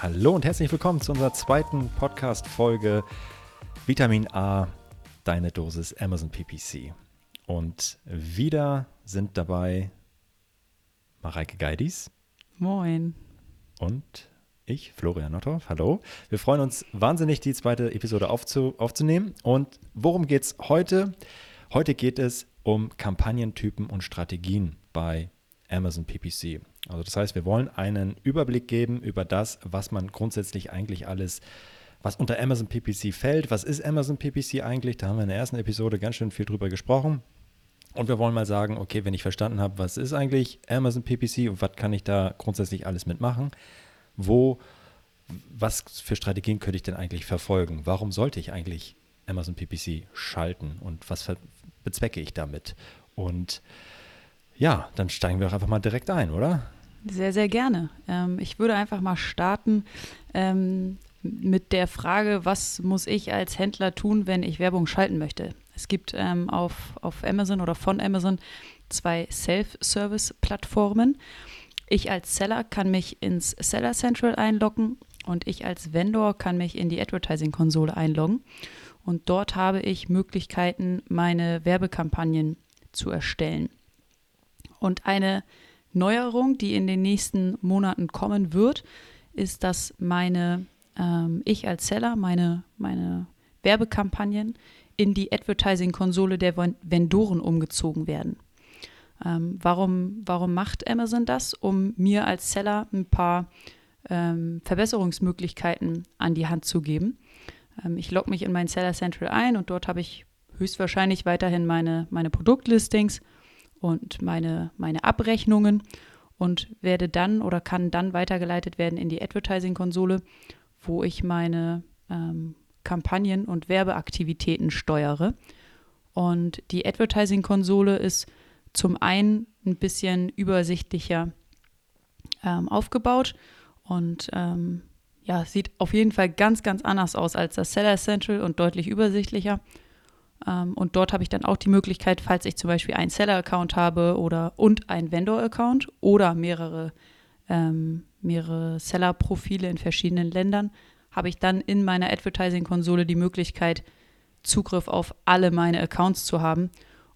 Hallo und herzlich willkommen zu unserer zweiten Podcast-Folge Vitamin A, deine Dosis Amazon PPC. Und wieder sind dabei Mareike Geidis. Moin. Und ich, Florian Nottorf. Hallo. Wir freuen uns wahnsinnig, die zweite Episode aufzu aufzunehmen. Und worum geht es heute? Heute geht es um Kampagnentypen und Strategien bei Amazon PPC. Also das heißt, wir wollen einen Überblick geben über das, was man grundsätzlich eigentlich alles, was unter Amazon PPC fällt. Was ist Amazon PPC eigentlich? Da haben wir in der ersten Episode ganz schön viel drüber gesprochen. Und wir wollen mal sagen, okay, wenn ich verstanden habe, was ist eigentlich Amazon PPC und was kann ich da grundsätzlich alles mitmachen, wo, was für Strategien könnte ich denn eigentlich verfolgen? Warum sollte ich eigentlich Amazon PPC schalten und was bezwecke ich damit? Und ja, dann steigen wir auch einfach mal direkt ein, oder? Sehr, sehr gerne. Ähm, ich würde einfach mal starten ähm, mit der Frage, was muss ich als Händler tun, wenn ich Werbung schalten möchte? Es gibt ähm, auf, auf Amazon oder von Amazon zwei Self-Service-Plattformen. Ich als Seller kann mich ins Seller Central einloggen und ich als Vendor kann mich in die Advertising-Konsole einloggen. Und dort habe ich Möglichkeiten, meine Werbekampagnen zu erstellen. Und eine Neuerung, die in den nächsten Monaten kommen wird, ist, dass meine, ähm, ich als Seller, meine, meine Werbekampagnen in die Advertising-Konsole der Vendoren umgezogen werden. Ähm, warum, warum macht Amazon das? Um mir als Seller ein paar ähm, Verbesserungsmöglichkeiten an die Hand zu geben. Ähm, ich logge mich in mein Seller Central ein und dort habe ich höchstwahrscheinlich weiterhin meine, meine Produktlistings und meine, meine Abrechnungen und werde dann oder kann dann weitergeleitet werden in die Advertising-Konsole, wo ich meine ähm, Kampagnen und Werbeaktivitäten steuere. Und die Advertising-Konsole ist zum einen ein bisschen übersichtlicher ähm, aufgebaut und ähm, ja, sieht auf jeden Fall ganz, ganz anders aus als das Seller Central und deutlich übersichtlicher. Ähm, und dort habe ich dann auch die Möglichkeit, falls ich zum Beispiel einen Seller-Account habe oder und einen Vendor-Account oder mehrere, ähm, mehrere Seller-Profile in verschiedenen Ländern, habe ich dann in meiner Advertising-Konsole die Möglichkeit, Zugriff auf alle meine Accounts zu haben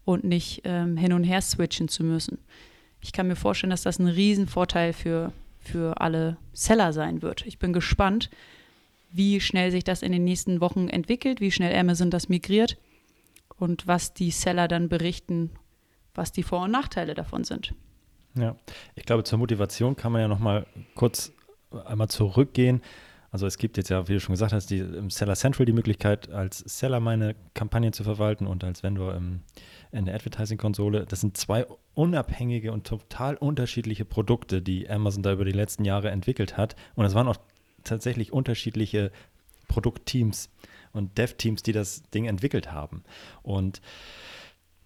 und nicht ähm, hin und her switchen zu müssen. Ich kann mir vorstellen, dass das ein Riesenvorteil für, für alle Seller sein wird. Ich bin gespannt, wie schnell sich das in den nächsten Wochen entwickelt, wie schnell Amazon das migriert und was die Seller dann berichten, was die Vor- und Nachteile davon sind. Ja, ich glaube, zur Motivation kann man ja noch mal kurz einmal zurückgehen. Also es gibt jetzt ja, wie du schon gesagt hast, die, im Seller Central die Möglichkeit, als Seller meine Kampagnen zu verwalten und als Vendor im, in der Advertising-Konsole. Das sind zwei unabhängige und total unterschiedliche Produkte, die Amazon da über die letzten Jahre entwickelt hat. Und es waren auch tatsächlich unterschiedliche Produktteams und Dev-Teams, die das Ding entwickelt haben. Und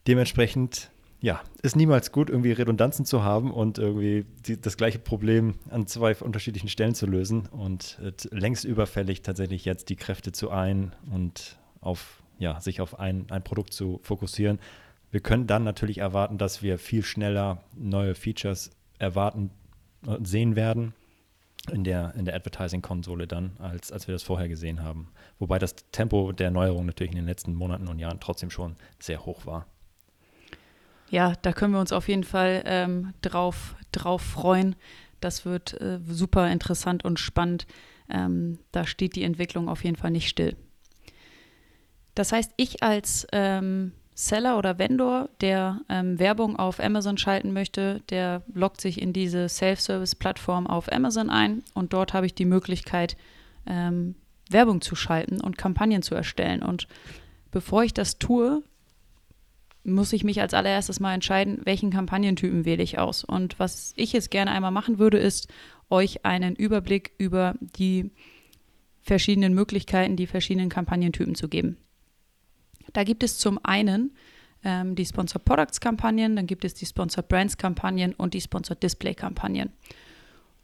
dementsprechend ja, ist niemals gut, irgendwie Redundanzen zu haben und irgendwie die, das gleiche Problem an zwei unterschiedlichen Stellen zu lösen und äh, längst überfällig tatsächlich jetzt die Kräfte zu ein und auf, ja, sich auf ein, ein Produkt zu fokussieren. Wir können dann natürlich erwarten, dass wir viel schneller neue Features erwarten sehen werden in der, in der Advertising-Konsole dann, als, als wir das vorher gesehen haben. Wobei das Tempo der Neuerung natürlich in den letzten Monaten und Jahren trotzdem schon sehr hoch war. Ja, da können wir uns auf jeden Fall ähm, drauf, drauf freuen. Das wird äh, super interessant und spannend. Ähm, da steht die Entwicklung auf jeden Fall nicht still. Das heißt, ich als ähm, Seller oder Vendor, der ähm, Werbung auf Amazon schalten möchte, der loggt sich in diese Self-Service-Plattform auf Amazon ein und dort habe ich die Möglichkeit, ähm, Werbung zu schalten und Kampagnen zu erstellen. Und bevor ich das tue, muss ich mich als allererstes mal entscheiden, welchen Kampagnentypen wähle ich aus. Und was ich jetzt gerne einmal machen würde, ist euch einen Überblick über die verschiedenen Möglichkeiten, die verschiedenen Kampagnentypen zu geben. Da gibt es zum einen ähm, die Sponsor Products Kampagnen, dann gibt es die Sponsor Brands Kampagnen und die Sponsor Display Kampagnen.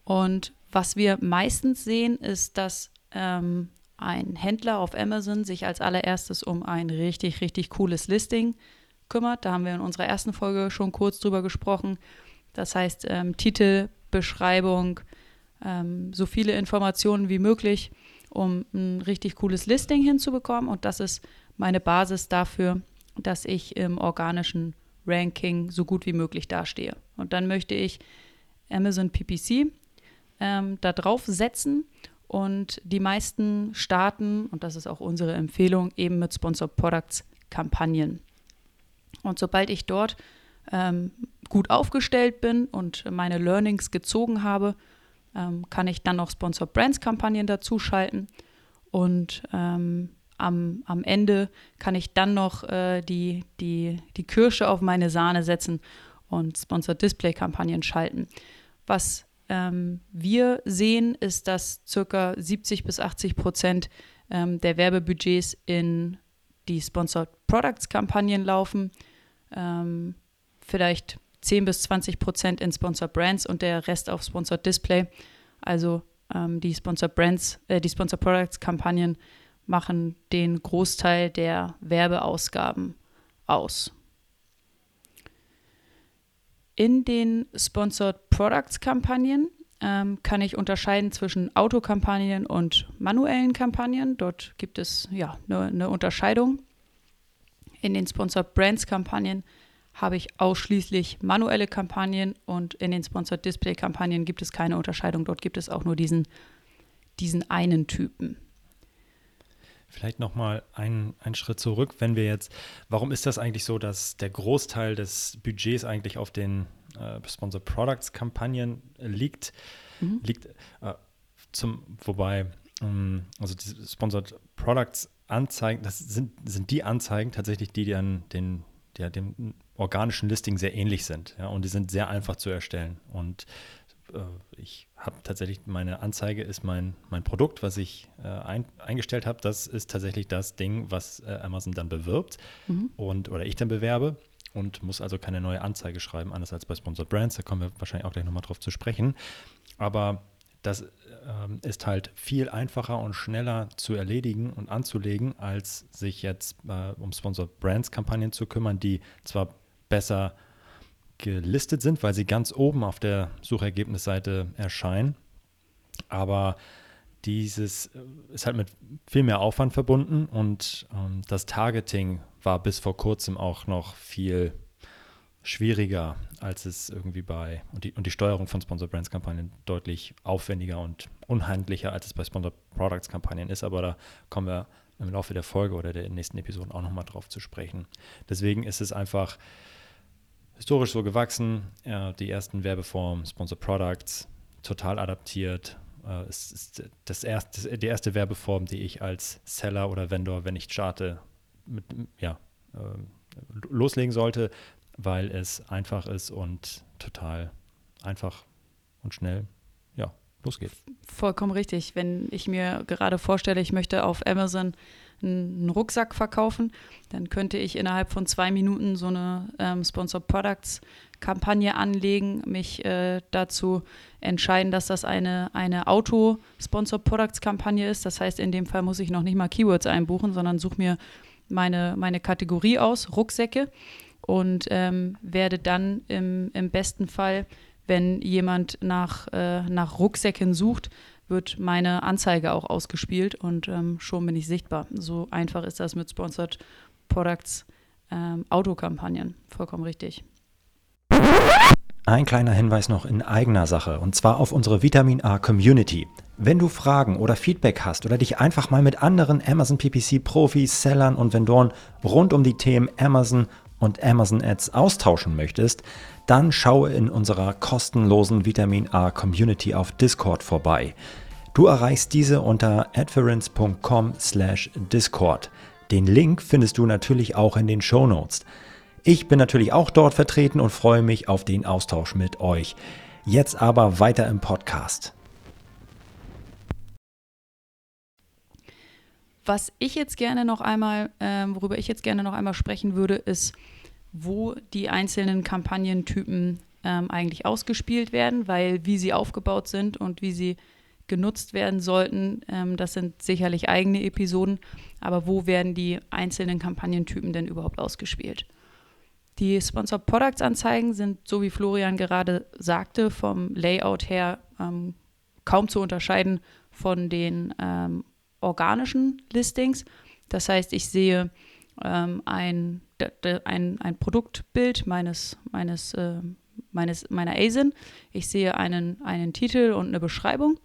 Und was wir meistens sehen, ist, dass ähm, ein Händler auf Amazon sich als allererstes um ein richtig, richtig cooles Listing kümmert. Da haben wir in unserer ersten Folge schon kurz drüber gesprochen. Das heißt, ähm, Titel, Beschreibung, ähm, so viele Informationen wie möglich, um ein richtig cooles Listing hinzubekommen. Und das ist meine Basis dafür, dass ich im organischen Ranking so gut wie möglich dastehe. Und dann möchte ich Amazon PPC ähm, da drauf setzen und die meisten starten, und das ist auch unsere Empfehlung, eben mit Sponsored Products Kampagnen. Und sobald ich dort ähm, gut aufgestellt bin und meine Learnings gezogen habe, ähm, kann ich dann noch Sponsored Brands Kampagnen dazu schalten und ähm, am, am Ende kann ich dann noch äh, die, die, die Kirsche auf meine Sahne setzen und Sponsored Display Kampagnen schalten. Was ähm, wir sehen, ist, dass ca. 70 bis 80 Prozent ähm, der Werbebudgets in die Sponsored Products Kampagnen laufen. Ähm, vielleicht 10 bis 20 Prozent in Sponsored Brands und der Rest auf Sponsored Display. Also ähm, die Sponsored Brands, äh, die Sponsored Products Kampagnen machen den Großteil der Werbeausgaben aus. In den Sponsored Products Kampagnen ähm, kann ich unterscheiden zwischen Autokampagnen und manuellen Kampagnen. Dort gibt es ja eine ne Unterscheidung. In den Sponsored Brands Kampagnen habe ich ausschließlich manuelle Kampagnen und in den Sponsored Display Kampagnen gibt es keine Unterscheidung. Dort gibt es auch nur diesen, diesen einen Typen. Vielleicht nochmal einen, einen Schritt zurück, wenn wir jetzt, warum ist das eigentlich so, dass der Großteil des Budgets eigentlich auf den äh, Sponsor Products Kampagnen liegt? Mhm. Liegt äh, zum, wobei, ähm, also die Sponsored Products Anzeigen, das sind, sind die Anzeigen tatsächlich, die dann den, der, dem organischen Listing sehr ähnlich sind. Ja, und die sind sehr einfach zu erstellen. Und äh, ich habe tatsächlich, meine Anzeige ist mein, mein Produkt, was ich äh, ein, eingestellt habe. Das ist tatsächlich das Ding, was äh, Amazon dann bewirbt mhm. und oder ich dann bewerbe und muss also keine neue Anzeige schreiben, anders als bei Sponsored Brands. Da kommen wir wahrscheinlich auch gleich nochmal drauf zu sprechen. Aber das ähm, ist halt viel einfacher und schneller zu erledigen und anzulegen, als sich jetzt äh, um Sponsored Brands Kampagnen zu kümmern, die zwar besser gelistet sind, weil sie ganz oben auf der Suchergebnisseite erscheinen. Aber dieses äh, ist halt mit viel mehr Aufwand verbunden und ähm, das Targeting war bis vor kurzem auch noch viel schwieriger, als es irgendwie bei und die, und die Steuerung von Sponsor Brands Kampagnen deutlich aufwendiger und unhandlicher, als es bei Sponsor Products Kampagnen ist. Aber da kommen wir im Laufe der Folge oder der nächsten Episoden auch nochmal drauf zu sprechen. Deswegen ist es einfach historisch so gewachsen. Ja, die ersten Werbeformen, Sponsor Products, total adaptiert. Äh, es ist das erste, die erste Werbeform, die ich als Seller oder Vendor, wenn ich starte, mit, ja, äh, loslegen sollte, weil es einfach ist und total einfach und schnell ja, losgeht. Vollkommen richtig. Wenn ich mir gerade vorstelle, ich möchte auf Amazon einen Rucksack verkaufen, dann könnte ich innerhalb von zwei Minuten so eine ähm, Sponsored Products Kampagne anlegen, mich äh, dazu entscheiden, dass das eine, eine Auto-Sponsored Products Kampagne ist. Das heißt, in dem Fall muss ich noch nicht mal Keywords einbuchen, sondern suche mir meine, meine Kategorie aus, Rucksäcke, und ähm, werde dann im, im besten Fall, wenn jemand nach, äh, nach Rucksäcken sucht, wird meine Anzeige auch ausgespielt und ähm, schon bin ich sichtbar. So einfach ist das mit Sponsored Products ähm, Autokampagnen. Vollkommen richtig. Ein kleiner Hinweis noch in eigener Sache und zwar auf unsere Vitamin A Community. Wenn du Fragen oder Feedback hast oder dich einfach mal mit anderen Amazon PPC Profis, Sellern und Vendoren rund um die Themen Amazon und Amazon Ads austauschen möchtest, dann schaue in unserer kostenlosen Vitamin A Community auf Discord vorbei. Du erreichst diese unter adference.com/discord. Den Link findest du natürlich auch in den Show Notes. Ich bin natürlich auch dort vertreten und freue mich auf den Austausch mit euch. Jetzt aber weiter im Podcast. Was ich jetzt gerne noch einmal, äh, worüber ich jetzt gerne noch einmal sprechen würde, ist, wo die einzelnen Kampagnentypen ähm, eigentlich ausgespielt werden, weil wie sie aufgebaut sind und wie sie genutzt werden sollten, ähm, das sind sicherlich eigene Episoden, aber wo werden die einzelnen Kampagnentypen denn überhaupt ausgespielt? Die Sponsored Products Anzeigen sind, so wie Florian gerade sagte, vom Layout her ähm, kaum zu unterscheiden von den ähm, organischen Listings. Das heißt, ich sehe ähm, ein, ein, ein Produktbild meines, meines, äh, meines, meiner ASIN. Ich sehe einen, einen Titel und eine Beschreibung.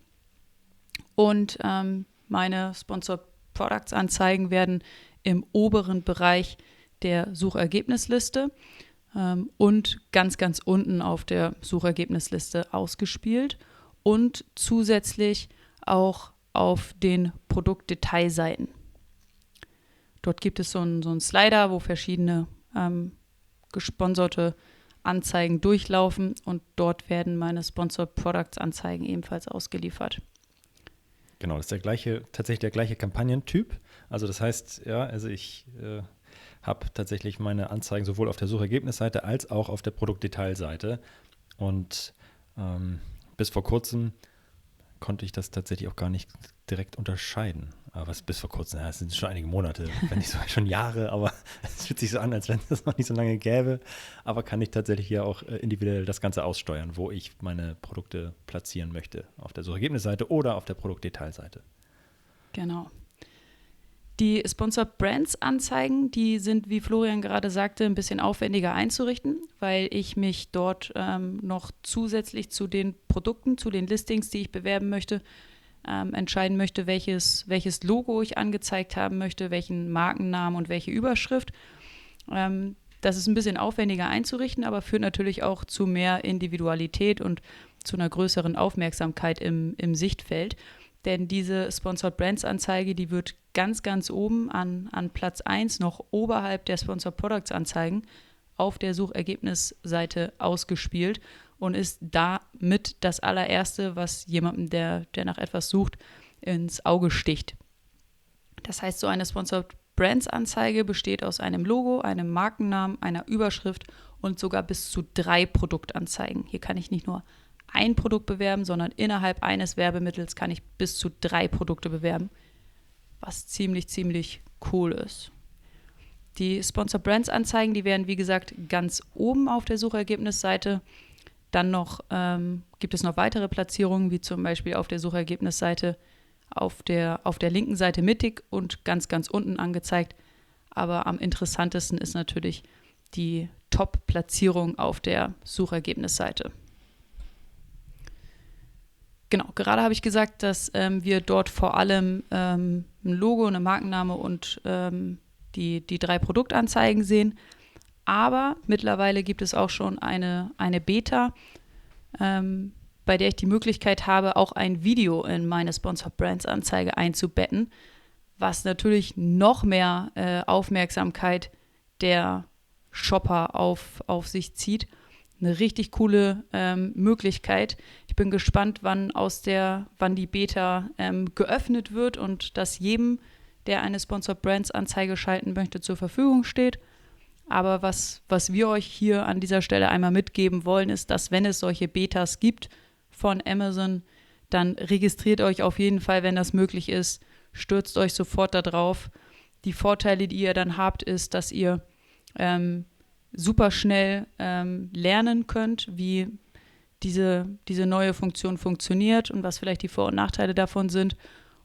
Und ähm, meine Sponsored Products Anzeigen werden im oberen Bereich der Suchergebnisliste ähm, und ganz, ganz unten auf der Suchergebnisliste ausgespielt und zusätzlich auch auf den Produktdetailseiten. Dort gibt es so einen, so Slider, wo verschiedene ähm, gesponserte Anzeigen durchlaufen und dort werden meine Sponsored Products Anzeigen ebenfalls ausgeliefert. Genau, das ist der gleiche, tatsächlich der gleiche Kampagnentyp. Also das heißt, ja, also ich äh, habe tatsächlich meine Anzeigen sowohl auf der Suchergebnisseite als auch auf der Produktdetailseite. Und ähm, bis vor kurzem konnte ich das tatsächlich auch gar nicht direkt unterscheiden. Was bis vor kurzem, ja, es sind schon einige Monate, wenn nicht sogar schon Jahre, aber es fühlt sich so an, als wenn es noch nicht so lange gäbe. Aber kann ich tatsächlich hier auch äh, individuell das Ganze aussteuern, wo ich meine Produkte platzieren möchte. Auf der Suchergebnisseite oder auf der Produktdetailseite. Genau. Die Sponsored Brands Anzeigen, die sind, wie Florian gerade sagte, ein bisschen aufwendiger einzurichten, weil ich mich dort ähm, noch zusätzlich zu den Produkten, zu den Listings, die ich bewerben möchte, ähm, entscheiden möchte, welches, welches Logo ich angezeigt haben möchte, welchen Markennamen und welche Überschrift. Ähm, das ist ein bisschen aufwendiger einzurichten, aber führt natürlich auch zu mehr Individualität und zu einer größeren Aufmerksamkeit im, im Sichtfeld. Denn diese Sponsored Brands Anzeige, die wird ganz, ganz oben an, an Platz 1 noch oberhalb der Sponsored Products Anzeigen auf der Suchergebnisseite ausgespielt und ist damit das allererste, was jemandem, der, der nach etwas sucht, ins Auge sticht. Das heißt, so eine Sponsored Brands Anzeige besteht aus einem Logo, einem Markennamen, einer Überschrift und sogar bis zu drei Produktanzeigen. Hier kann ich nicht nur ein Produkt bewerben, sondern innerhalb eines Werbemittels kann ich bis zu drei Produkte bewerben was ziemlich, ziemlich cool ist. Die Sponsor Brands Anzeigen, die werden wie gesagt ganz oben auf der Suchergebnisseite. Dann noch ähm, gibt es noch weitere Platzierungen, wie zum Beispiel auf der Suchergebnisseite auf der, auf der linken Seite mittig und ganz, ganz unten angezeigt. Aber am interessantesten ist natürlich die Top-Platzierung auf der Suchergebnisseite. Genau, gerade habe ich gesagt, dass ähm, wir dort vor allem ähm, ein Logo, eine Markenname und ähm, die, die drei Produktanzeigen sehen. Aber mittlerweile gibt es auch schon eine, eine Beta, ähm, bei der ich die Möglichkeit habe, auch ein Video in meine Sponsor Brands Anzeige einzubetten, was natürlich noch mehr äh, Aufmerksamkeit der Shopper auf, auf sich zieht eine richtig coole ähm, Möglichkeit. Ich bin gespannt, wann aus der, wann die Beta ähm, geöffnet wird und dass jedem, der eine Sponsored Brands Anzeige schalten möchte, zur Verfügung steht. Aber was, was wir euch hier an dieser Stelle einmal mitgeben wollen, ist, dass wenn es solche Betas gibt von Amazon, dann registriert euch auf jeden Fall, wenn das möglich ist, stürzt euch sofort darauf. Die Vorteile, die ihr dann habt, ist, dass ihr ähm, super schnell ähm, lernen könnt, wie diese, diese neue Funktion funktioniert und was vielleicht die Vor- und Nachteile davon sind.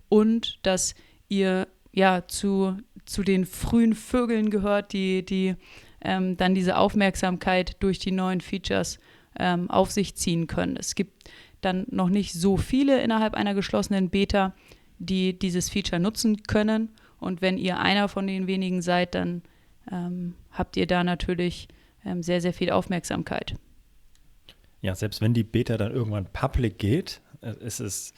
Und dass ihr ja zu, zu den frühen Vögeln gehört, die, die ähm, dann diese Aufmerksamkeit durch die neuen Features ähm, auf sich ziehen können. Es gibt dann noch nicht so viele innerhalb einer geschlossenen Beta, die dieses Feature nutzen können. Und wenn ihr einer von den wenigen seid, dann ähm, habt ihr da natürlich ähm, sehr, sehr viel Aufmerksamkeit. Ja, selbst wenn die Beta dann irgendwann public geht, äh, ist es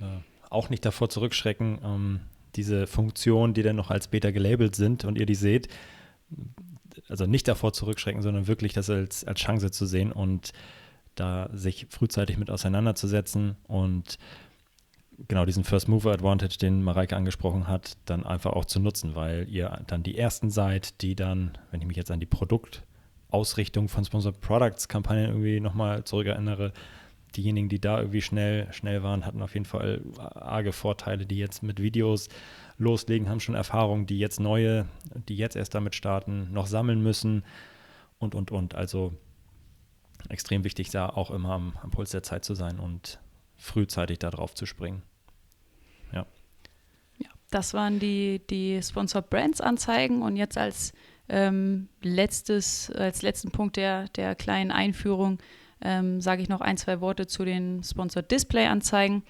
äh, auch nicht davor zurückschrecken, ähm, diese Funktionen, die dann noch als Beta gelabelt sind und ihr die seht, also nicht davor zurückschrecken, sondern wirklich das als, als Chance zu sehen und da sich frühzeitig mit auseinanderzusetzen und genau diesen First Mover Advantage, den Mareike angesprochen hat, dann einfach auch zu nutzen, weil ihr dann die ersten seid, die dann, wenn ich mich jetzt an die Produktausrichtung von Sponsored Products Kampagnen irgendwie nochmal zurückerinnere, diejenigen, die da irgendwie schnell, schnell waren, hatten auf jeden Fall arge Vorteile, die jetzt mit Videos loslegen, haben schon Erfahrungen, die jetzt neue, die jetzt erst damit starten, noch sammeln müssen und, und, und. Also extrem wichtig, da auch immer am, am Puls der Zeit zu sein und frühzeitig da drauf zu springen. Ja. ja das waren die, die Sponsored Brands Anzeigen und jetzt als ähm, letztes, als letzten Punkt der, der kleinen Einführung ähm, sage ich noch ein, zwei Worte zu den Sponsored Display Anzeigen.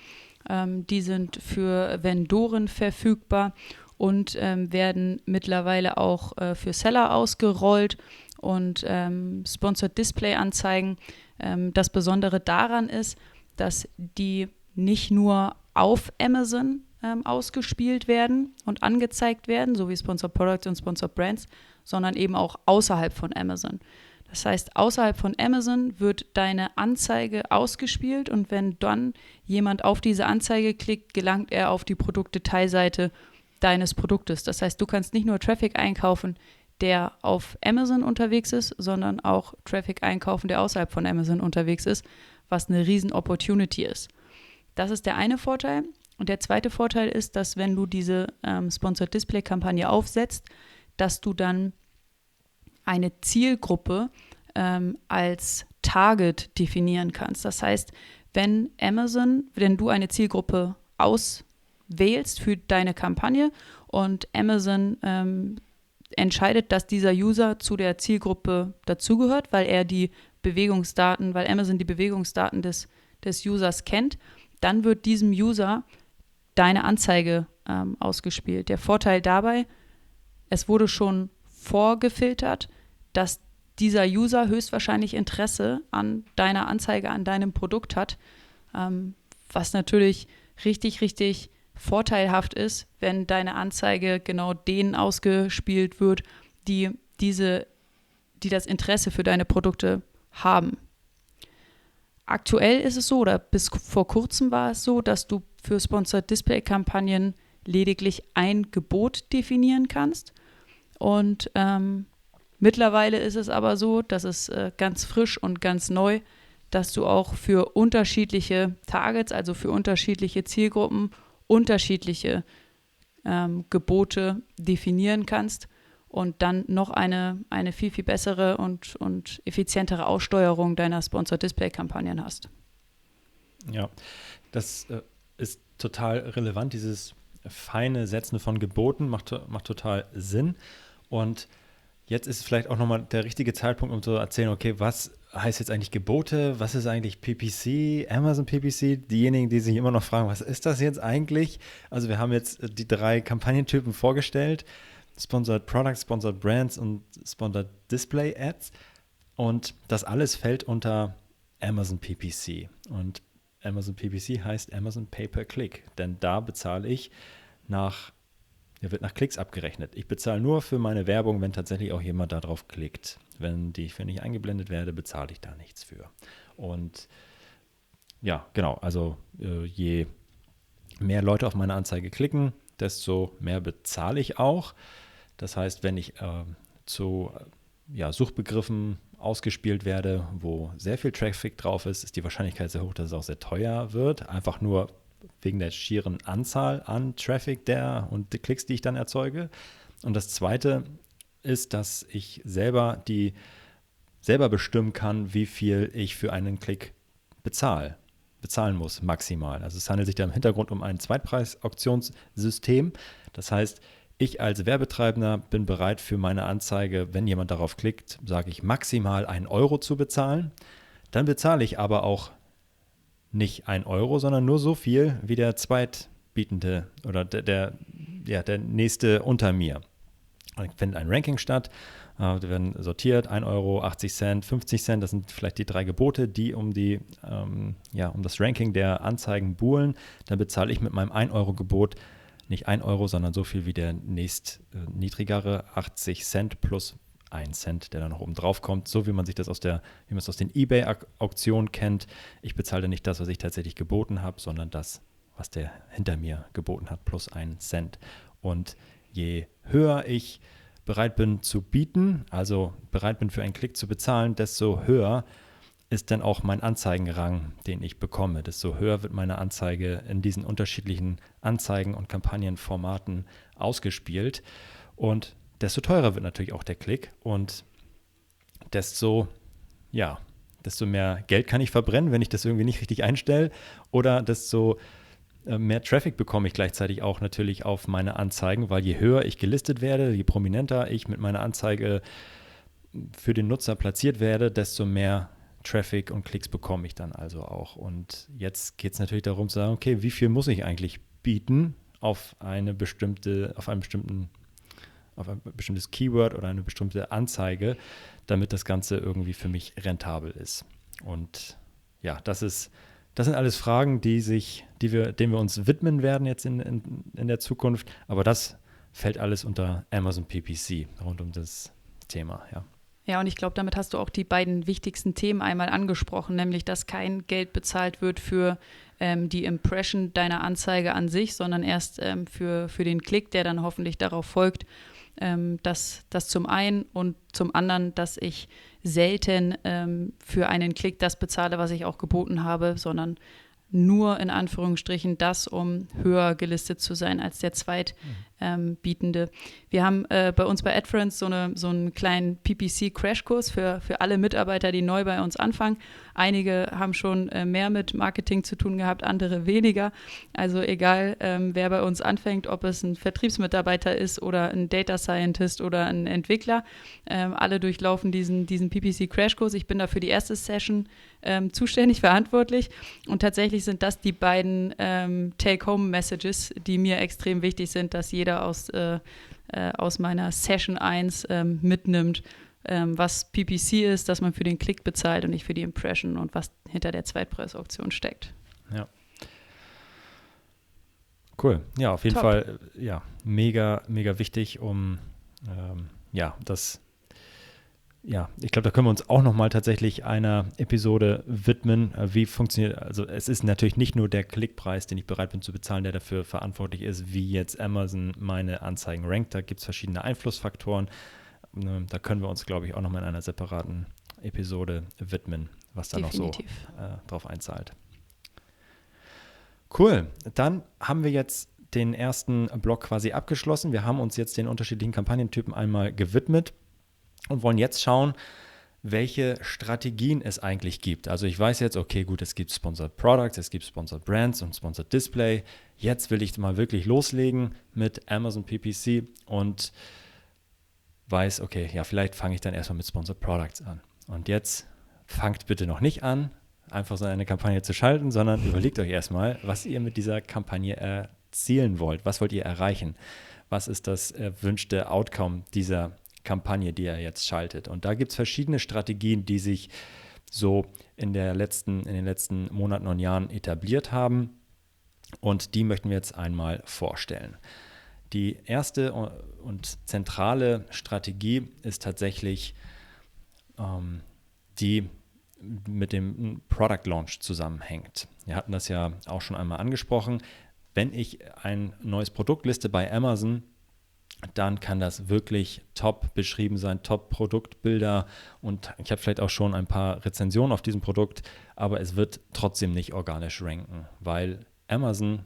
Ähm, die sind für Vendoren verfügbar und ähm, werden mittlerweile auch äh, für Seller ausgerollt und ähm, Sponsored Display Anzeigen. Ähm, das Besondere daran ist, dass die nicht nur auf Amazon ähm, ausgespielt werden und angezeigt werden, so wie Sponsored Products und Sponsored Brands, sondern eben auch außerhalb von Amazon. Das heißt, außerhalb von Amazon wird deine Anzeige ausgespielt und wenn dann jemand auf diese Anzeige klickt, gelangt er auf die Produktdetailseite deines Produktes. Das heißt, du kannst nicht nur Traffic einkaufen, der auf Amazon unterwegs ist, sondern auch Traffic einkaufen, der außerhalb von Amazon unterwegs ist, was eine riesen Opportunity ist. Das ist der eine Vorteil. Und der zweite Vorteil ist, dass wenn du diese ähm, Sponsored Display Kampagne aufsetzt, dass du dann eine Zielgruppe ähm, als Target definieren kannst. Das heißt, wenn Amazon, wenn du eine Zielgruppe auswählst für deine Kampagne und Amazon ähm, entscheidet, dass dieser User zu der Zielgruppe dazugehört, weil er die Bewegungsdaten, weil Amazon die Bewegungsdaten des, des Users kennt, dann wird diesem User deine Anzeige ähm, ausgespielt. Der Vorteil dabei, es wurde schon vorgefiltert, dass dieser User höchstwahrscheinlich Interesse an deiner Anzeige, an deinem Produkt hat, ähm, was natürlich richtig, richtig vorteilhaft ist, wenn deine Anzeige genau denen ausgespielt wird, die diese, die das Interesse für deine Produkte haben. Aktuell ist es so, oder bis vor kurzem war es so, dass du für Sponsored Display Kampagnen lediglich ein Gebot definieren kannst. Und ähm, mittlerweile ist es aber so, dass es äh, ganz frisch und ganz neu, dass du auch für unterschiedliche Targets, also für unterschiedliche Zielgruppen, unterschiedliche ähm, Gebote definieren kannst und dann noch eine, eine viel, viel bessere und, und effizientere Aussteuerung deiner Sponsored Display Kampagnen hast. Ja, das äh, ist total relevant, dieses feine Setzen von Geboten macht, macht total Sinn. Und jetzt ist vielleicht auch nochmal der richtige Zeitpunkt, um zu erzählen, okay, was heißt jetzt eigentlich Gebote? Was ist eigentlich PPC, Amazon PPC? Diejenigen, die sich immer noch fragen, was ist das jetzt eigentlich? Also wir haben jetzt die drei Kampagnentypen vorgestellt. Sponsored Products, Sponsored Brands und Sponsored Display Ads. Und das alles fällt unter Amazon PPC. Und Amazon PPC heißt Amazon Pay-per-Click, denn da bezahle ich nach der wird nach Klicks abgerechnet. Ich bezahle nur für meine Werbung, wenn tatsächlich auch jemand darauf klickt. Wenn, die, wenn ich eingeblendet werde, bezahle ich da nichts für. Und ja, genau, also äh, je mehr Leute auf meine Anzeige klicken, desto mehr bezahle ich auch. Das heißt, wenn ich äh, zu ja, Suchbegriffen ausgespielt werde, wo sehr viel Traffic drauf ist, ist die Wahrscheinlichkeit sehr hoch, dass es auch sehr teuer wird. Einfach nur wegen der schieren Anzahl an Traffic der und die Klicks, die ich dann erzeuge. Und das zweite ist, dass ich selber die selber bestimmen kann, wie viel ich für einen Klick bezahle, bezahlen muss, maximal. Also es handelt sich da im Hintergrund um ein Zweitpreisauktionssystem. Das heißt, ich als Werbetreibender bin bereit für meine Anzeige, wenn jemand darauf klickt, sage ich maximal einen Euro zu bezahlen. Dann bezahle ich aber auch nicht ein Euro, sondern nur so viel wie der Zweitbietende oder der, der, ja, der nächste unter mir. Dann findet ein Ranking statt, äh, die werden sortiert, 1 Euro, 80 Cent, 50 Cent, das sind vielleicht die drei Gebote, die um, die, ähm, ja, um das Ranking der Anzeigen buhlen. Dann bezahle ich mit meinem 1-Euro-Gebot nicht 1 Euro, sondern so viel wie der nächst äh, niedrigere, 80 Cent plus ein Cent, der da noch oben drauf kommt, so wie man sich das aus der, wie man es aus den eBay-Auktionen kennt. Ich bezahle nicht das, was ich tatsächlich geboten habe, sondern das, was der hinter mir geboten hat, plus ein Cent. Und je höher ich bereit bin zu bieten, also bereit bin für einen Klick zu bezahlen, desto höher ist dann auch mein Anzeigenrang, den ich bekomme. Desto höher wird meine Anzeige in diesen unterschiedlichen Anzeigen- und Kampagnenformaten ausgespielt. Und desto teurer wird natürlich auch der Klick und desto, ja, desto mehr Geld kann ich verbrennen, wenn ich das irgendwie nicht richtig einstelle oder desto äh, mehr Traffic bekomme ich gleichzeitig auch natürlich auf meine Anzeigen, weil je höher ich gelistet werde, je prominenter ich mit meiner Anzeige für den Nutzer platziert werde, desto mehr Traffic und Klicks bekomme ich dann also auch. Und jetzt geht es natürlich darum zu sagen, okay, wie viel muss ich eigentlich bieten auf eine bestimmte, auf einen bestimmten, auf ein bestimmtes Keyword oder eine bestimmte Anzeige, damit das Ganze irgendwie für mich rentabel ist. Und ja, das ist, das sind alles Fragen, die sich, die wir, denen wir uns widmen werden jetzt in, in, in der Zukunft. Aber das fällt alles unter Amazon PPC rund um das Thema, ja. Ja, und ich glaube, damit hast du auch die beiden wichtigsten Themen einmal angesprochen, nämlich, dass kein Geld bezahlt wird für ähm, die Impression deiner Anzeige an sich, sondern erst ähm, für, für den Klick, der dann hoffentlich darauf folgt. Ähm, das, das zum einen und zum anderen, dass ich selten ähm, für einen Klick das bezahle, was ich auch geboten habe, sondern nur in Anführungsstrichen das, um höher gelistet zu sein als der Zweitbietende. Ähm, wir haben äh, bei uns bei AdFriends so, eine, so einen kleinen PPC-Crashkurs für, für alle Mitarbeiter, die neu bei uns anfangen. Einige haben schon äh, mehr mit Marketing zu tun gehabt, andere weniger. Also egal, ähm, wer bei uns anfängt, ob es ein Vertriebsmitarbeiter ist oder ein Data Scientist oder ein Entwickler, ähm, alle durchlaufen diesen, diesen PPC-Crashkurs. Ich bin da für die erste Session ähm, zuständig, verantwortlich. Und tatsächlich sind das die beiden ähm, Take-Home-Messages, die mir extrem wichtig sind, dass jeder aus, äh, äh, aus meiner Session 1 ähm, mitnimmt, ähm, was PPC ist, dass man für den Klick bezahlt und nicht für die Impression und was hinter der Zweitpreisauktion steckt. Ja. Cool. Ja, auf jeden Top. Fall, äh, ja, mega, mega wichtig, um ähm, ja, das ja, ich glaube, da können wir uns auch nochmal tatsächlich einer Episode widmen. Äh, wie funktioniert, also es ist natürlich nicht nur der Klickpreis, den ich bereit bin zu bezahlen, der dafür verantwortlich ist, wie jetzt Amazon meine Anzeigen rankt. Da gibt es verschiedene Einflussfaktoren. Ähm, da können wir uns, glaube ich, auch nochmal in einer separaten Episode widmen, was da Definitiv. noch so äh, drauf einzahlt. Cool. Dann haben wir jetzt den ersten Block quasi abgeschlossen. Wir haben uns jetzt den unterschiedlichen Kampagnentypen einmal gewidmet und wollen jetzt schauen, welche Strategien es eigentlich gibt. Also ich weiß jetzt, okay, gut, es gibt Sponsored Products, es gibt Sponsored Brands und Sponsored Display. Jetzt will ich mal wirklich loslegen mit Amazon PPC und weiß, okay, ja, vielleicht fange ich dann erstmal mit Sponsored Products an. Und jetzt fangt bitte noch nicht an, einfach so eine Kampagne zu schalten, sondern überlegt euch erstmal, was ihr mit dieser Kampagne erzielen wollt. Was wollt ihr erreichen? Was ist das erwünschte Outcome dieser Kampagne, die er jetzt schaltet. Und da gibt es verschiedene Strategien, die sich so in, der letzten, in den letzten Monaten und Jahren etabliert haben. Und die möchten wir jetzt einmal vorstellen. Die erste und zentrale Strategie ist tatsächlich ähm, die mit dem Product Launch zusammenhängt. Wir hatten das ja auch schon einmal angesprochen. Wenn ich ein neues Produkt liste bei Amazon, dann kann das wirklich top beschrieben sein, top Produktbilder und ich habe vielleicht auch schon ein paar Rezensionen auf diesem Produkt, aber es wird trotzdem nicht organisch ranken, weil Amazon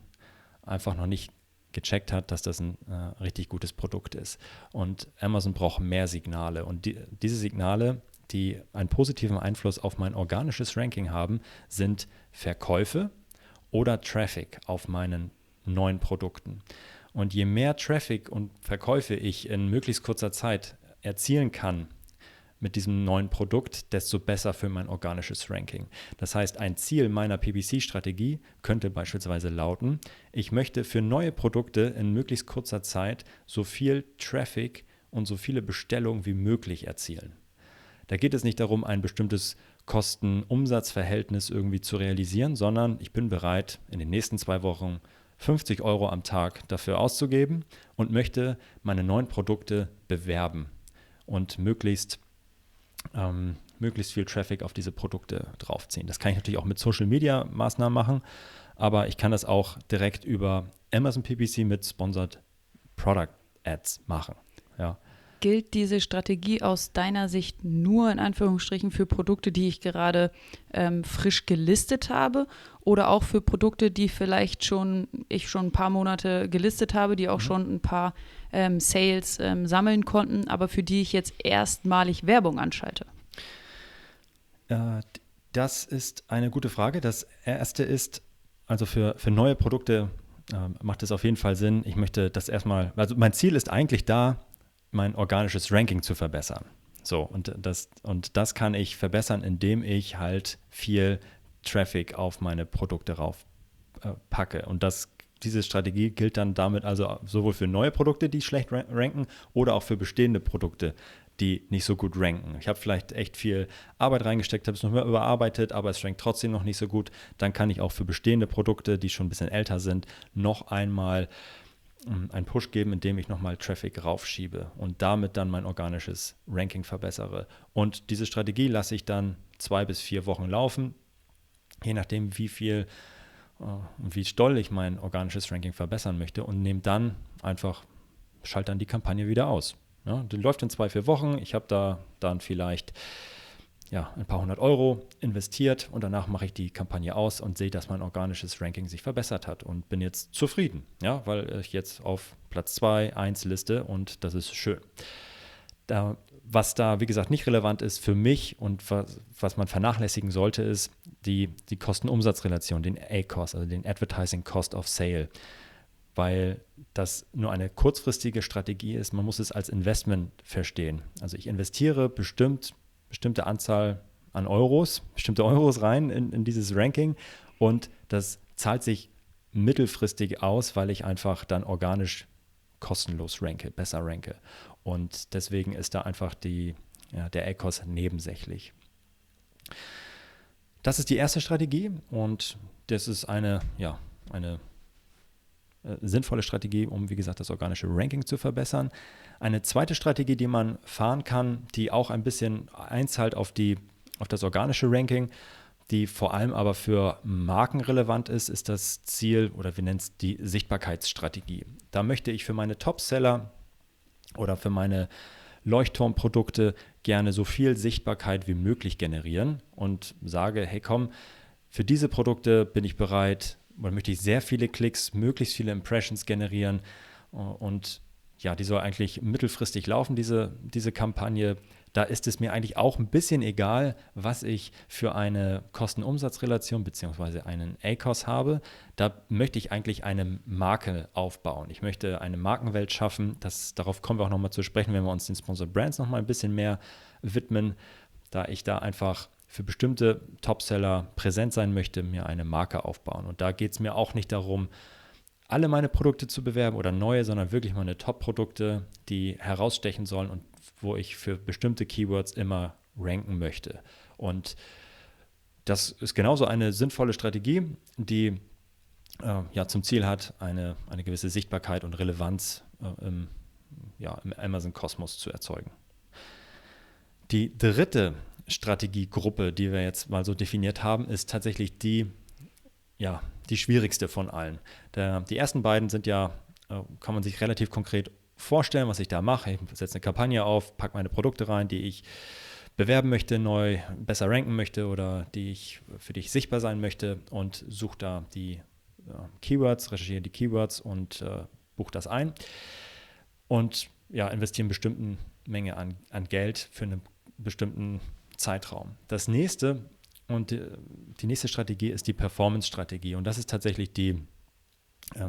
einfach noch nicht gecheckt hat, dass das ein äh, richtig gutes Produkt ist. Und Amazon braucht mehr Signale und die, diese Signale, die einen positiven Einfluss auf mein organisches Ranking haben, sind Verkäufe oder Traffic auf meinen neuen Produkten. Und je mehr Traffic und Verkäufe ich in möglichst kurzer Zeit erzielen kann mit diesem neuen Produkt, desto besser für mein organisches Ranking. Das heißt, ein Ziel meiner PPC-Strategie könnte beispielsweise lauten, ich möchte für neue Produkte in möglichst kurzer Zeit so viel Traffic und so viele Bestellungen wie möglich erzielen. Da geht es nicht darum, ein bestimmtes Kosten-Umsatz-Verhältnis irgendwie zu realisieren, sondern ich bin bereit, in den nächsten zwei Wochen 50 Euro am Tag dafür auszugeben und möchte meine neuen Produkte bewerben. und möglichst, ähm, möglichst viel Traffic auf diese Produkte draufziehen. Das kann ich natürlich auch mit Social Media Maßnahmen machen, aber ich kann das auch direkt über Amazon PPC mit Sponsored Product Ads machen. Ja gilt diese Strategie aus deiner Sicht nur in Anführungsstrichen für Produkte, die ich gerade ähm, frisch gelistet habe oder auch für Produkte, die vielleicht schon ich schon ein paar Monate gelistet habe, die auch mhm. schon ein paar ähm, Sales ähm, sammeln konnten, aber für die ich jetzt erstmalig Werbung anschalte? Äh, das ist eine gute Frage. Das erste ist, also für, für neue Produkte äh, macht es auf jeden Fall Sinn. Ich möchte das erstmal, also mein Ziel ist eigentlich da, mein organisches Ranking zu verbessern. So, und das, und das kann ich verbessern, indem ich halt viel Traffic auf meine Produkte rauf äh. Und das, diese Strategie gilt dann damit also sowohl für neue Produkte, die schlecht ranken, oder auch für bestehende Produkte, die nicht so gut ranken. Ich habe vielleicht echt viel Arbeit reingesteckt, habe es noch mehr überarbeitet, aber es rankt trotzdem noch nicht so gut. Dann kann ich auch für bestehende Produkte, die schon ein bisschen älter sind, noch einmal einen Push geben, indem ich nochmal Traffic raufschiebe und damit dann mein organisches Ranking verbessere. Und diese Strategie lasse ich dann zwei bis vier Wochen laufen, je nachdem, wie viel äh, und wie doll ich mein organisches Ranking verbessern möchte und nehme dann einfach, schalte dann die Kampagne wieder aus. Ja, die läuft in zwei, vier Wochen. Ich habe da dann vielleicht ja, ein paar hundert Euro investiert und danach mache ich die Kampagne aus und sehe, dass mein organisches Ranking sich verbessert hat und bin jetzt zufrieden, ja, weil ich jetzt auf Platz 2, 1 liste und das ist schön. Da, was da, wie gesagt, nicht relevant ist für mich und was, was man vernachlässigen sollte, ist die, die Kosten-Umsatz-Relation, den A-Cost, also den Advertising Cost of Sale, weil das nur eine kurzfristige Strategie ist. Man muss es als Investment verstehen. Also ich investiere bestimmt bestimmte Anzahl an Euros, bestimmte Euros rein in, in dieses Ranking und das zahlt sich mittelfristig aus, weil ich einfach dann organisch kostenlos ranke, besser ranke. Und deswegen ist da einfach die, ja, der ACOS nebensächlich. Das ist die erste Strategie und das ist eine, ja, eine äh, sinnvolle Strategie, um, wie gesagt, das organische Ranking zu verbessern. Eine zweite Strategie, die man fahren kann, die auch ein bisschen einzahlt auf, die, auf das organische Ranking, die vor allem aber für Marken relevant ist, ist das Ziel oder wir nennen es die Sichtbarkeitsstrategie. Da möchte ich für meine Topseller oder für meine Leuchtturmprodukte gerne so viel Sichtbarkeit wie möglich generieren und sage, hey komm, für diese Produkte bin ich bereit, oder möchte ich sehr viele Klicks, möglichst viele Impressions generieren äh, und ja, die soll eigentlich mittelfristig laufen, diese, diese Kampagne. Da ist es mir eigentlich auch ein bisschen egal, was ich für eine Kosten-Umsatz-Relation bzw. einen ACOS habe. Da möchte ich eigentlich eine Marke aufbauen. Ich möchte eine Markenwelt schaffen. Das, darauf kommen wir auch nochmal zu sprechen, wenn wir uns den Sponsor Brands nochmal ein bisschen mehr widmen, da ich da einfach für bestimmte Topseller präsent sein möchte, mir eine Marke aufbauen. Und da geht es mir auch nicht darum, alle meine Produkte zu bewerben oder neue, sondern wirklich meine Top-Produkte, die herausstechen sollen und wo ich für bestimmte Keywords immer ranken möchte. Und das ist genauso eine sinnvolle Strategie, die äh, ja, zum Ziel hat, eine, eine gewisse Sichtbarkeit und Relevanz äh, im, ja, im Amazon-Kosmos zu erzeugen. Die dritte Strategiegruppe, die wir jetzt mal so definiert haben, ist tatsächlich die, ja, die schwierigste von allen. Der, die ersten beiden sind ja, äh, kann man sich relativ konkret vorstellen, was ich da mache. Ich setze eine Kampagne auf, packe meine Produkte rein, die ich bewerben möchte, neu besser ranken möchte oder die ich, für die ich sichtbar sein möchte und suche da die ja, Keywords, recherchiere die Keywords und äh, buche das ein. Und ja, investiere eine bestimmte Menge an, an Geld für einen bestimmten Zeitraum. Das nächste und die, nächste Strategie ist die Performance-Strategie und das ist tatsächlich die,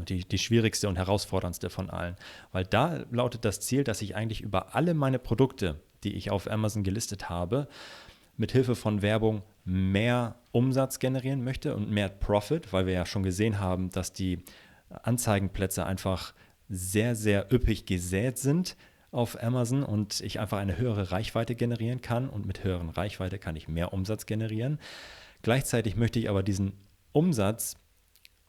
die, die schwierigste und herausforderndste von allen, weil da lautet das Ziel, dass ich eigentlich über alle meine Produkte, die ich auf Amazon gelistet habe, mit Hilfe von Werbung mehr Umsatz generieren möchte und mehr Profit, weil wir ja schon gesehen haben, dass die Anzeigenplätze einfach sehr, sehr üppig gesät sind auf Amazon und ich einfach eine höhere Reichweite generieren kann und mit höheren Reichweite kann ich mehr Umsatz generieren. Gleichzeitig möchte ich aber diesen Umsatz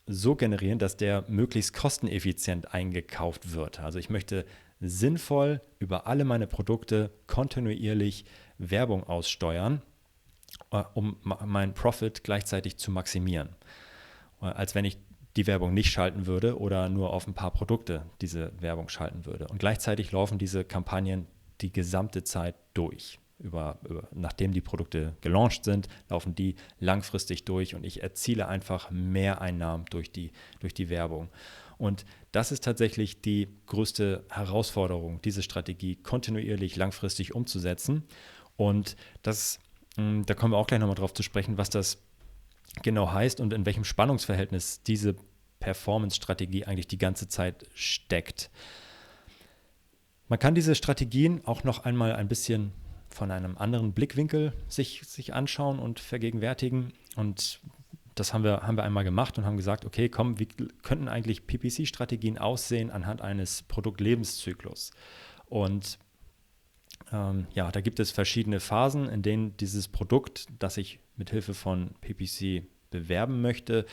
so generieren, dass der möglichst kosteneffizient eingekauft wird. Also ich möchte sinnvoll über alle meine Produkte kontinuierlich Werbung aussteuern, äh, um meinen Profit gleichzeitig zu maximieren. Äh, als wenn ich die Werbung nicht schalten würde oder nur auf ein paar Produkte diese Werbung schalten würde. Und gleichzeitig laufen diese Kampagnen die gesamte Zeit durch. Über, über, nachdem die Produkte gelauncht sind, laufen die langfristig durch und ich erziele einfach mehr Einnahmen durch die, durch die Werbung. Und das ist tatsächlich die größte Herausforderung, diese Strategie kontinuierlich langfristig umzusetzen. Und das, hm, da kommen wir auch gleich nochmal drauf zu sprechen, was das genau heißt und in welchem Spannungsverhältnis diese Performance-Strategie eigentlich die ganze Zeit steckt. Man kann diese Strategien auch noch einmal ein bisschen von einem anderen Blickwinkel sich, sich anschauen und vergegenwärtigen. Und das haben wir, haben wir einmal gemacht und haben gesagt, okay, komm, wie könnten eigentlich PPC-Strategien aussehen anhand eines Produktlebenszyklus? Und ähm, ja, da gibt es verschiedene Phasen, in denen dieses Produkt, das ich mit Hilfe von PPC bewerben möchte,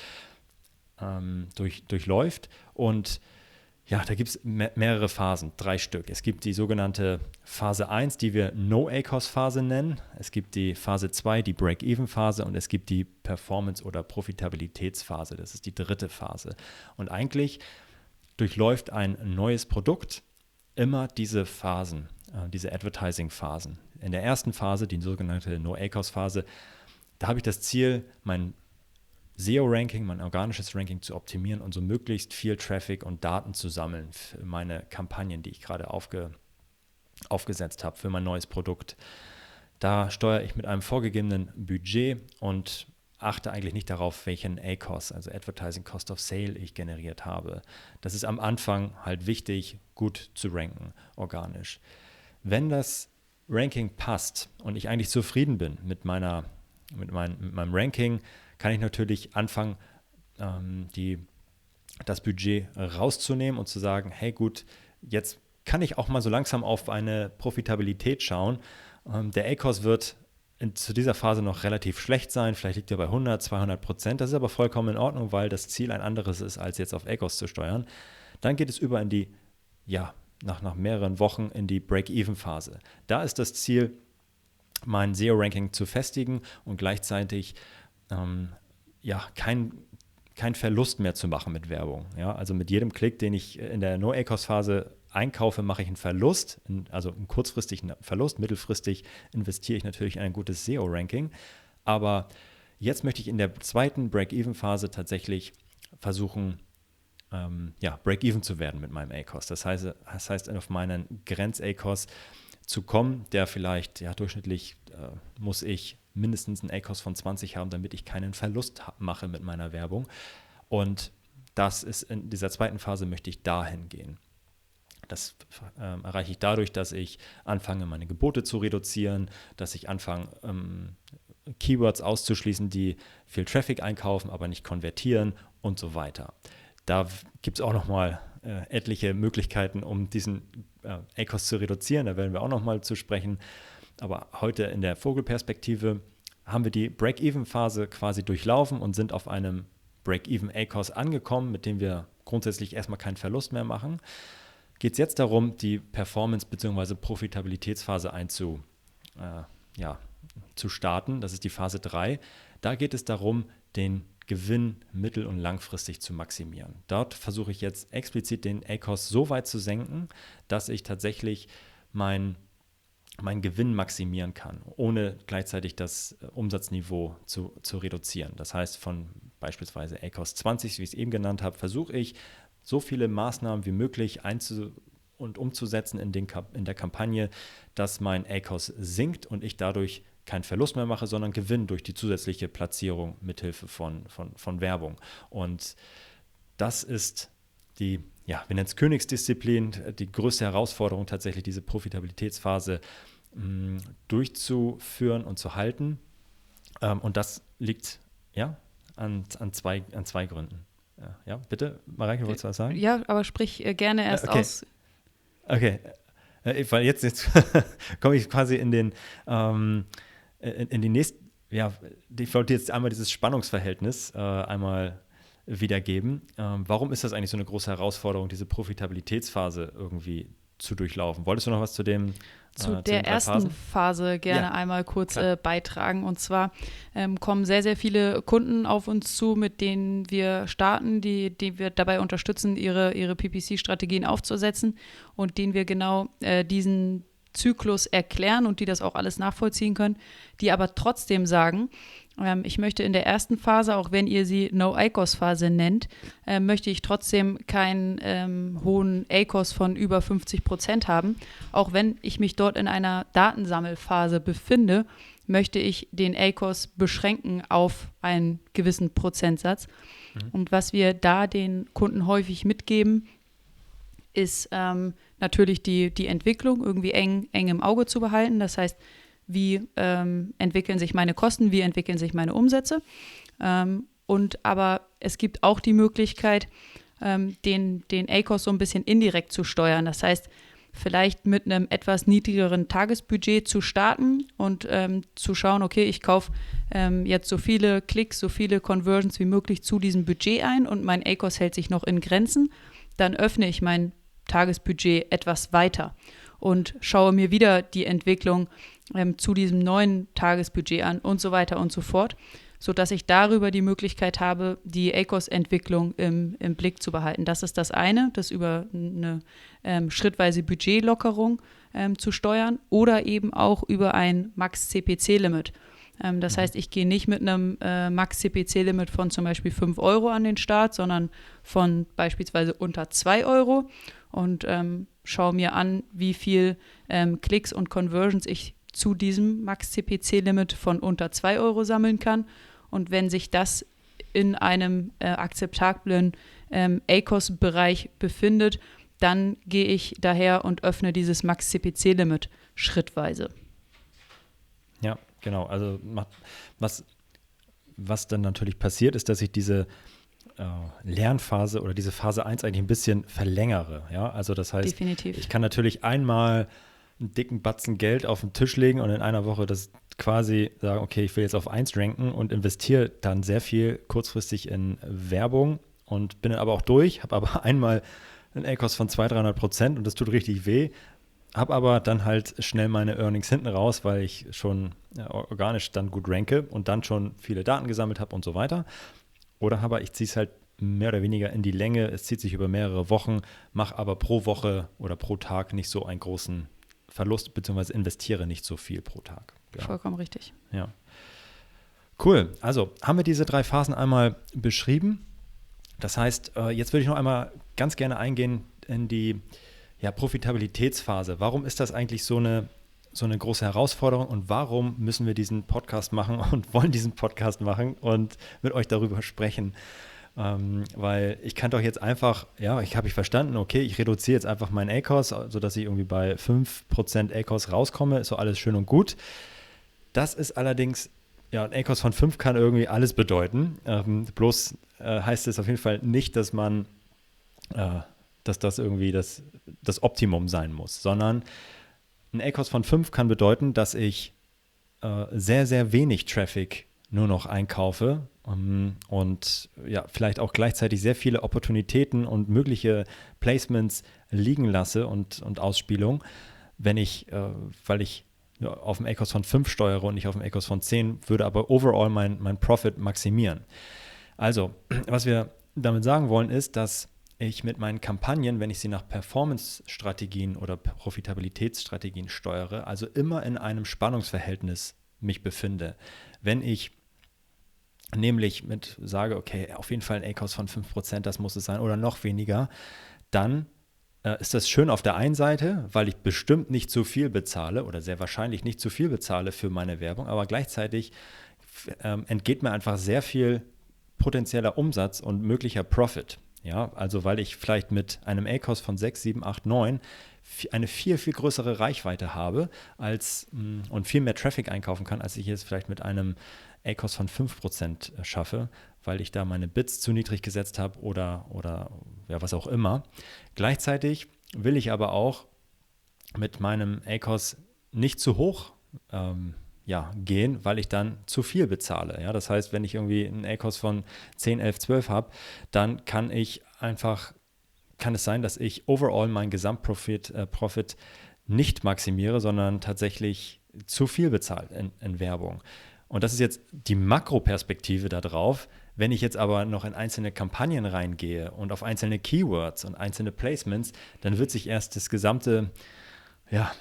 ähm, durch, durchläuft. Und ja, da gibt es me mehrere Phasen, drei Stück. Es gibt die sogenannte Phase 1, die wir No-ACOS-Phase nennen. Es gibt die Phase 2, die Break-Even-Phase und es gibt die Performance- oder Profitabilitätsphase. Das ist die dritte Phase. Und eigentlich durchläuft ein neues Produkt immer diese Phasen, äh, diese Advertising-Phasen. In der ersten Phase, die sogenannte No-ACOS-Phase, da habe ich das Ziel, mein SEO-Ranking, mein organisches Ranking zu optimieren und so möglichst viel Traffic und Daten zu sammeln für meine Kampagnen, die ich gerade aufge, aufgesetzt habe, für mein neues Produkt. Da steuere ich mit einem vorgegebenen Budget und achte eigentlich nicht darauf, welchen ACOS, also Advertising Cost of Sale, ich generiert habe. Das ist am Anfang halt wichtig, gut zu ranken, organisch. Wenn das Ranking passt und ich eigentlich zufrieden bin mit, meiner, mit, mein, mit meinem Ranking, kann ich natürlich anfangen, ähm, die, das Budget rauszunehmen und zu sagen, hey gut, jetzt kann ich auch mal so langsam auf eine Profitabilität schauen. Ähm, der ACOS wird in, zu dieser Phase noch relativ schlecht sein, vielleicht liegt er bei 100, 200 Prozent. Das ist aber vollkommen in Ordnung, weil das Ziel ein anderes ist, als jetzt auf ACOS zu steuern. Dann geht es über in die, ja, nach, nach mehreren Wochen in die Break-Even-Phase. Da ist das Ziel, mein SEO-Ranking zu festigen und gleichzeitig ähm, ja, kein, kein Verlust mehr zu machen mit Werbung. Ja? Also mit jedem Klick, den ich in der No-ACOS-Phase einkaufe, mache ich einen Verlust, also einen kurzfristigen Verlust. Mittelfristig investiere ich natürlich in ein gutes SEO-Ranking. Aber jetzt möchte ich in der zweiten Break-Even-Phase tatsächlich versuchen, ähm, ja, Break-Even zu werden mit meinem ACOS. Das heißt, das heißt auf meinen Grenz-ACOS zu kommen, der vielleicht ja, durchschnittlich äh, muss ich mindestens einen ACOS von 20 haben, damit ich keinen Verlust mache mit meiner Werbung. Und das ist in dieser zweiten Phase möchte ich dahin gehen. Das äh, erreiche ich dadurch, dass ich anfange, meine Gebote zu reduzieren, dass ich anfange, ähm, Keywords auszuschließen, die viel Traffic einkaufen, aber nicht konvertieren und so weiter. Da gibt es auch nochmal äh, etliche Möglichkeiten, um diesen äh, ACOS zu reduzieren. Da werden wir auch nochmal zu sprechen. Aber heute in der Vogelperspektive haben wir die Break-Even-Phase quasi durchlaufen und sind auf einem Break-Even-ACOS angekommen, mit dem wir grundsätzlich erstmal keinen Verlust mehr machen. Geht es jetzt darum, die Performance- bzw. Profitabilitätsphase einzu, äh, ja, zu starten. Das ist die Phase 3. Da geht es darum, den Gewinn mittel- und langfristig zu maximieren. Dort versuche ich jetzt explizit den ACOS so weit zu senken, dass ich tatsächlich mein meinen Gewinn maximieren kann, ohne gleichzeitig das äh, Umsatzniveau zu, zu reduzieren. Das heißt, von beispielsweise ACOS 20, wie ich es eben genannt habe, versuche ich, so viele Maßnahmen wie möglich einzu und umzusetzen in, den, in der Kampagne, dass mein ACOS sinkt und ich dadurch keinen Verlust mehr mache, sondern Gewinn durch die zusätzliche Platzierung mithilfe von, von, von Werbung. Und das ist die ja, wir nennen es Königsdisziplin, die größte Herausforderung tatsächlich, diese Profitabilitätsphase mh, mm, durchzuführen und zu halten. Ähm, und das liegt ja an, an, zwei, an zwei Gründen. Ja, ja bitte, Mareike, wolltest du was sagen? Ja, aber sprich äh, gerne erst okay. aus. Okay, äh, weil jetzt, jetzt komme ich quasi in den ähm, in, in die nächste, ja, ich wollte jetzt einmal dieses Spannungsverhältnis äh, einmal wiedergeben. Ähm, warum ist das eigentlich so eine große Herausforderung, diese Profitabilitätsphase irgendwie zu durchlaufen. Wolltest du noch was zu dem zu äh, der ersten? Phase gerne ja, einmal kurz äh, beitragen. Und zwar ähm, kommen sehr, sehr viele Kunden auf uns zu, mit denen wir starten, die, die wir dabei unterstützen, ihre, ihre PPC-Strategien aufzusetzen und denen wir genau äh, diesen Zyklus erklären und die das auch alles nachvollziehen können, die aber trotzdem sagen, ähm, ich möchte in der ersten Phase, auch wenn ihr sie No-ACOS-Phase nennt, äh, möchte ich trotzdem keinen ähm, hohen ACOS von über 50 Prozent haben. Auch wenn ich mich dort in einer Datensammelphase befinde, möchte ich den ACOS beschränken auf einen gewissen Prozentsatz. Mhm. Und was wir da den Kunden häufig mitgeben, ist ähm, natürlich die, die Entwicklung irgendwie eng, eng im Auge zu behalten. Das heißt, wie ähm, entwickeln sich meine Kosten, wie entwickeln sich meine Umsätze. Ähm, und aber es gibt auch die Möglichkeit, ähm, den, den ACOS so ein bisschen indirekt zu steuern. Das heißt, vielleicht mit einem etwas niedrigeren Tagesbudget zu starten und ähm, zu schauen, okay, ich kaufe ähm, jetzt so viele Klicks, so viele Conversions wie möglich zu diesem Budget ein und mein ACOS hält sich noch in Grenzen. Dann öffne ich mein Tagesbudget etwas weiter und schaue mir wieder die Entwicklung ähm, zu diesem neuen Tagesbudget an und so weiter und so fort, sodass ich darüber die Möglichkeit habe, die ACOS-Entwicklung im, im Blick zu behalten. Das ist das eine, das über eine ähm, schrittweise Budgetlockerung ähm, zu steuern oder eben auch über ein Max-CPC-Limit. Ähm, das mhm. heißt, ich gehe nicht mit einem äh, Max-CPC-Limit von zum Beispiel 5 Euro an den Start, sondern von beispielsweise unter 2 Euro und ähm, schaue mir an, wie viel ähm, Klicks und Conversions ich zu diesem Max-CPC-Limit von unter 2 Euro sammeln kann. Und wenn sich das in einem äh, akzeptablen ähm, ACOS-Bereich befindet, dann gehe ich daher und öffne dieses Max-CPC-Limit schrittweise. Ja, genau. Also was, was dann natürlich passiert, ist, dass ich diese Lernphase oder diese Phase 1 eigentlich ein bisschen verlängere. Ja? Also das heißt, Definitiv. ich kann natürlich einmal einen dicken Batzen Geld auf den Tisch legen und in einer Woche das quasi sagen, okay, ich will jetzt auf 1 ranken und investiere dann sehr viel kurzfristig in Werbung und bin dann aber auch durch, habe aber einmal einen A-Kost von 200, 300 Prozent und das tut richtig weh, habe aber dann halt schnell meine Earnings hinten raus, weil ich schon ja, organisch dann gut ranke und dann schon viele Daten gesammelt habe und so weiter. Oder aber ich ziehe es halt mehr oder weniger in die Länge, es zieht sich über mehrere Wochen, mache aber pro Woche oder pro Tag nicht so einen großen Verlust, beziehungsweise investiere nicht so viel pro Tag. Ja. Vollkommen richtig. Ja. Cool. Also haben wir diese drei Phasen einmal beschrieben. Das heißt, äh, jetzt würde ich noch einmal ganz gerne eingehen in die ja, Profitabilitätsphase. Warum ist das eigentlich so eine, so eine große Herausforderung und warum müssen wir diesen Podcast machen und wollen diesen Podcast machen und mit euch darüber sprechen? Ähm, weil ich kann doch jetzt einfach, ja, ich habe ich verstanden, okay, ich reduziere jetzt einfach meinen ACOS, sodass ich irgendwie bei 5% ACOS rauskomme, ist so alles schön und gut. Das ist allerdings, ja, ein ACOS von 5 kann irgendwie alles bedeuten. Ähm, bloß äh, heißt es auf jeden Fall nicht, dass man, äh, dass das irgendwie das, das Optimum sein muss, sondern ein ACOS von 5 kann bedeuten, dass ich äh, sehr, sehr wenig Traffic nur noch einkaufe um, ähm, und ja, vielleicht auch gleichzeitig sehr viele Opportunitäten und mögliche Placements liegen lasse und, und Ausspielung, wenn ich, äh, weil ich auf dem ACOS von 5 steuere und nicht auf dem ACOS von 10, würde aber overall mein, mein Profit maximieren. Also, was wir damit sagen wollen, ist, dass ich mit meinen Kampagnen, wenn ich sie nach Performance-Strategien oder Profitabilitätsstrategien steuere, also immer in einem Spannungsverhältnis mich befinde. Wenn ich nämlich mit sage, okay, auf jeden Fall ein ACOS von 5%, das muss es sein, oder noch weniger, dann äh, ist das schön auf der einen Seite, weil ich bestimmt nicht zu viel bezahle oder sehr wahrscheinlich nicht zu viel bezahle für meine Werbung, aber gleichzeitig ähm, entgeht mir einfach sehr viel potenzieller Umsatz und möglicher Profit. Ja, also weil ich vielleicht mit einem ACOS von 6, 7, 8, 9 eine viel, viel größere Reichweite habe als mm, und viel mehr Traffic einkaufen kann, als ich jetzt vielleicht mit einem ACOS von 5% äh, schaffe, weil ich da meine Bits zu niedrig gesetzt habe oder, oder ja, was auch immer. Gleichzeitig will ich aber auch mit meinem ACOS nicht zu hoch ähm, ja, gehen, weil ich dann zu viel bezahle. Ja? Das heißt, wenn ich irgendwie einen ACOS von 10, 11, 12 habe, dann kann ich einfach kann es sein, dass ich overall meinen Gesamtprofit äh, Profit nicht maximiere, sondern tatsächlich zu viel bezahlt in, in Werbung. Und das ist jetzt die Makroperspektive darauf. Wenn ich jetzt aber noch in einzelne Kampagnen reingehe und auf einzelne Keywords und einzelne Placements, dann wird sich erst das gesamte, ja,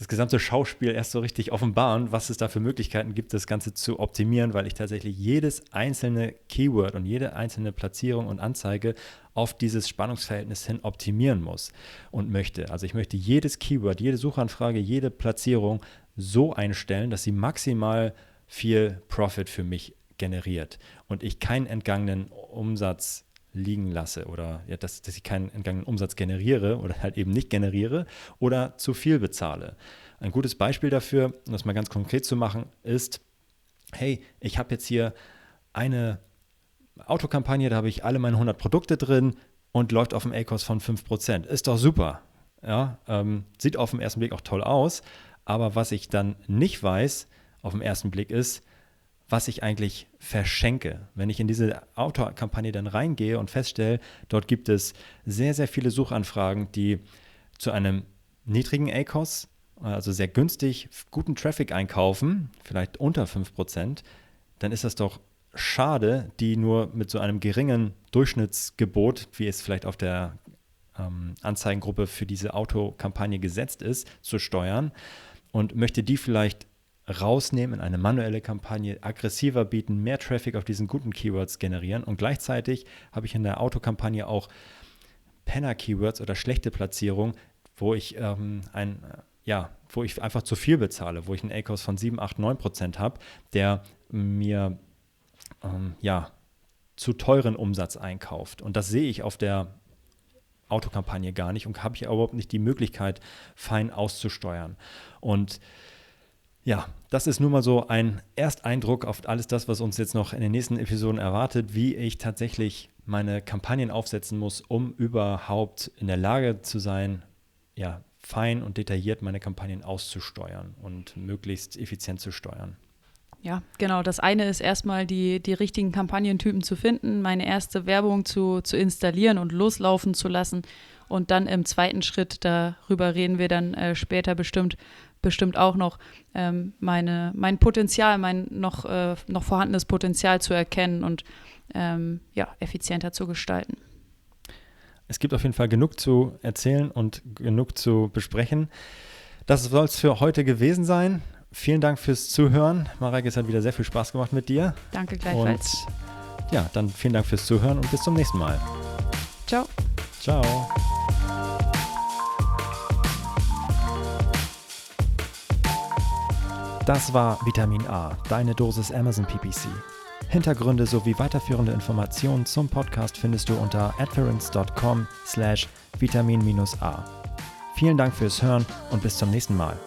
das gesamte Schauspiel erst so richtig offenbaren, was es da für Möglichkeiten gibt, das Ganze zu optimieren, weil ich tatsächlich jedes einzelne Keyword und jede einzelne Platzierung und Anzeige auf dieses Spannungsverhältnis hin optimieren muss und möchte. Also ich möchte jedes Keyword, jede Suchanfrage, jede Platzierung so einstellen, dass sie maximal viel Profit für mich generiert und ich keinen entgangenen Umsatz liegen lasse oder ja, dass, dass ich keinen entgangenen Umsatz generiere oder halt eben nicht generiere oder zu viel bezahle. Ein gutes Beispiel dafür, um das mal ganz konkret zu machen, ist, hey, ich habe jetzt hier eine Autokampagne, da habe ich alle meine 100 Produkte drin und läuft auf dem A-Kost von 5%. Ist doch super. Ja, ähm, sieht auf den ersten Blick auch toll aus, aber was ich dann nicht weiß auf den ersten Blick ist, was ich eigentlich verschenke. Wenn ich in diese Autokampagne dann reingehe und feststelle, dort gibt es sehr, sehr viele Suchanfragen, die zu einem niedrigen ACOS, also sehr günstig, guten Traffic einkaufen, vielleicht unter 5%, dann ist das doch schade, die nur mit so einem geringen Durchschnittsgebot, wie es vielleicht auf der ähm, Anzeigengruppe für diese Autokampagne gesetzt ist, zu steuern und möchte die vielleicht rausnehmen in eine manuelle Kampagne, aggressiver bieten, mehr Traffic auf diesen guten Keywords generieren und gleichzeitig habe ich in der Autokampagne auch Penner-Keywords oder schlechte Platzierung, wo ich ähm, ein ja, wo ich einfach zu viel bezahle, wo ich einen ACOS von 7, 8, 9 Prozent habe, der mir ähm, ja, zu teuren Umsatz einkauft. Und das sehe ich auf der Autokampagne gar nicht und habe ich überhaupt nicht die Möglichkeit, fein auszusteuern. Und ja, das ist nun mal so ein Ersteindruck auf alles das, was uns jetzt noch in den nächsten Episoden erwartet, wie ich tatsächlich meine Kampagnen aufsetzen muss, um überhaupt in der Lage zu sein, ja, fein und detailliert meine Kampagnen auszusteuern und möglichst effizient zu steuern. Ja, genau. Das eine ist erstmal die, die richtigen Kampagnentypen zu finden, meine erste Werbung zu, zu installieren und loslaufen zu lassen. Und dann im zweiten Schritt, darüber reden wir dann äh, später bestimmt, bestimmt auch noch, ähm, meine, mein Potenzial, mein noch, äh, noch vorhandenes Potenzial zu erkennen und ähm, ja, effizienter zu gestalten. Es gibt auf jeden Fall genug zu erzählen und genug zu besprechen. Das soll es für heute gewesen sein. Vielen Dank fürs Zuhören. Mareike, es hat wieder sehr viel Spaß gemacht mit dir. Danke gleichfalls. Und ja, dann vielen Dank fürs Zuhören und bis zum nächsten Mal. Ciao. Ciao. Das war Vitamin A, deine Dosis Amazon PPC. Hintergründe sowie weiterführende Informationen zum Podcast findest du unter adference.com slash vitamin-a. Vielen Dank fürs Hören und bis zum nächsten Mal.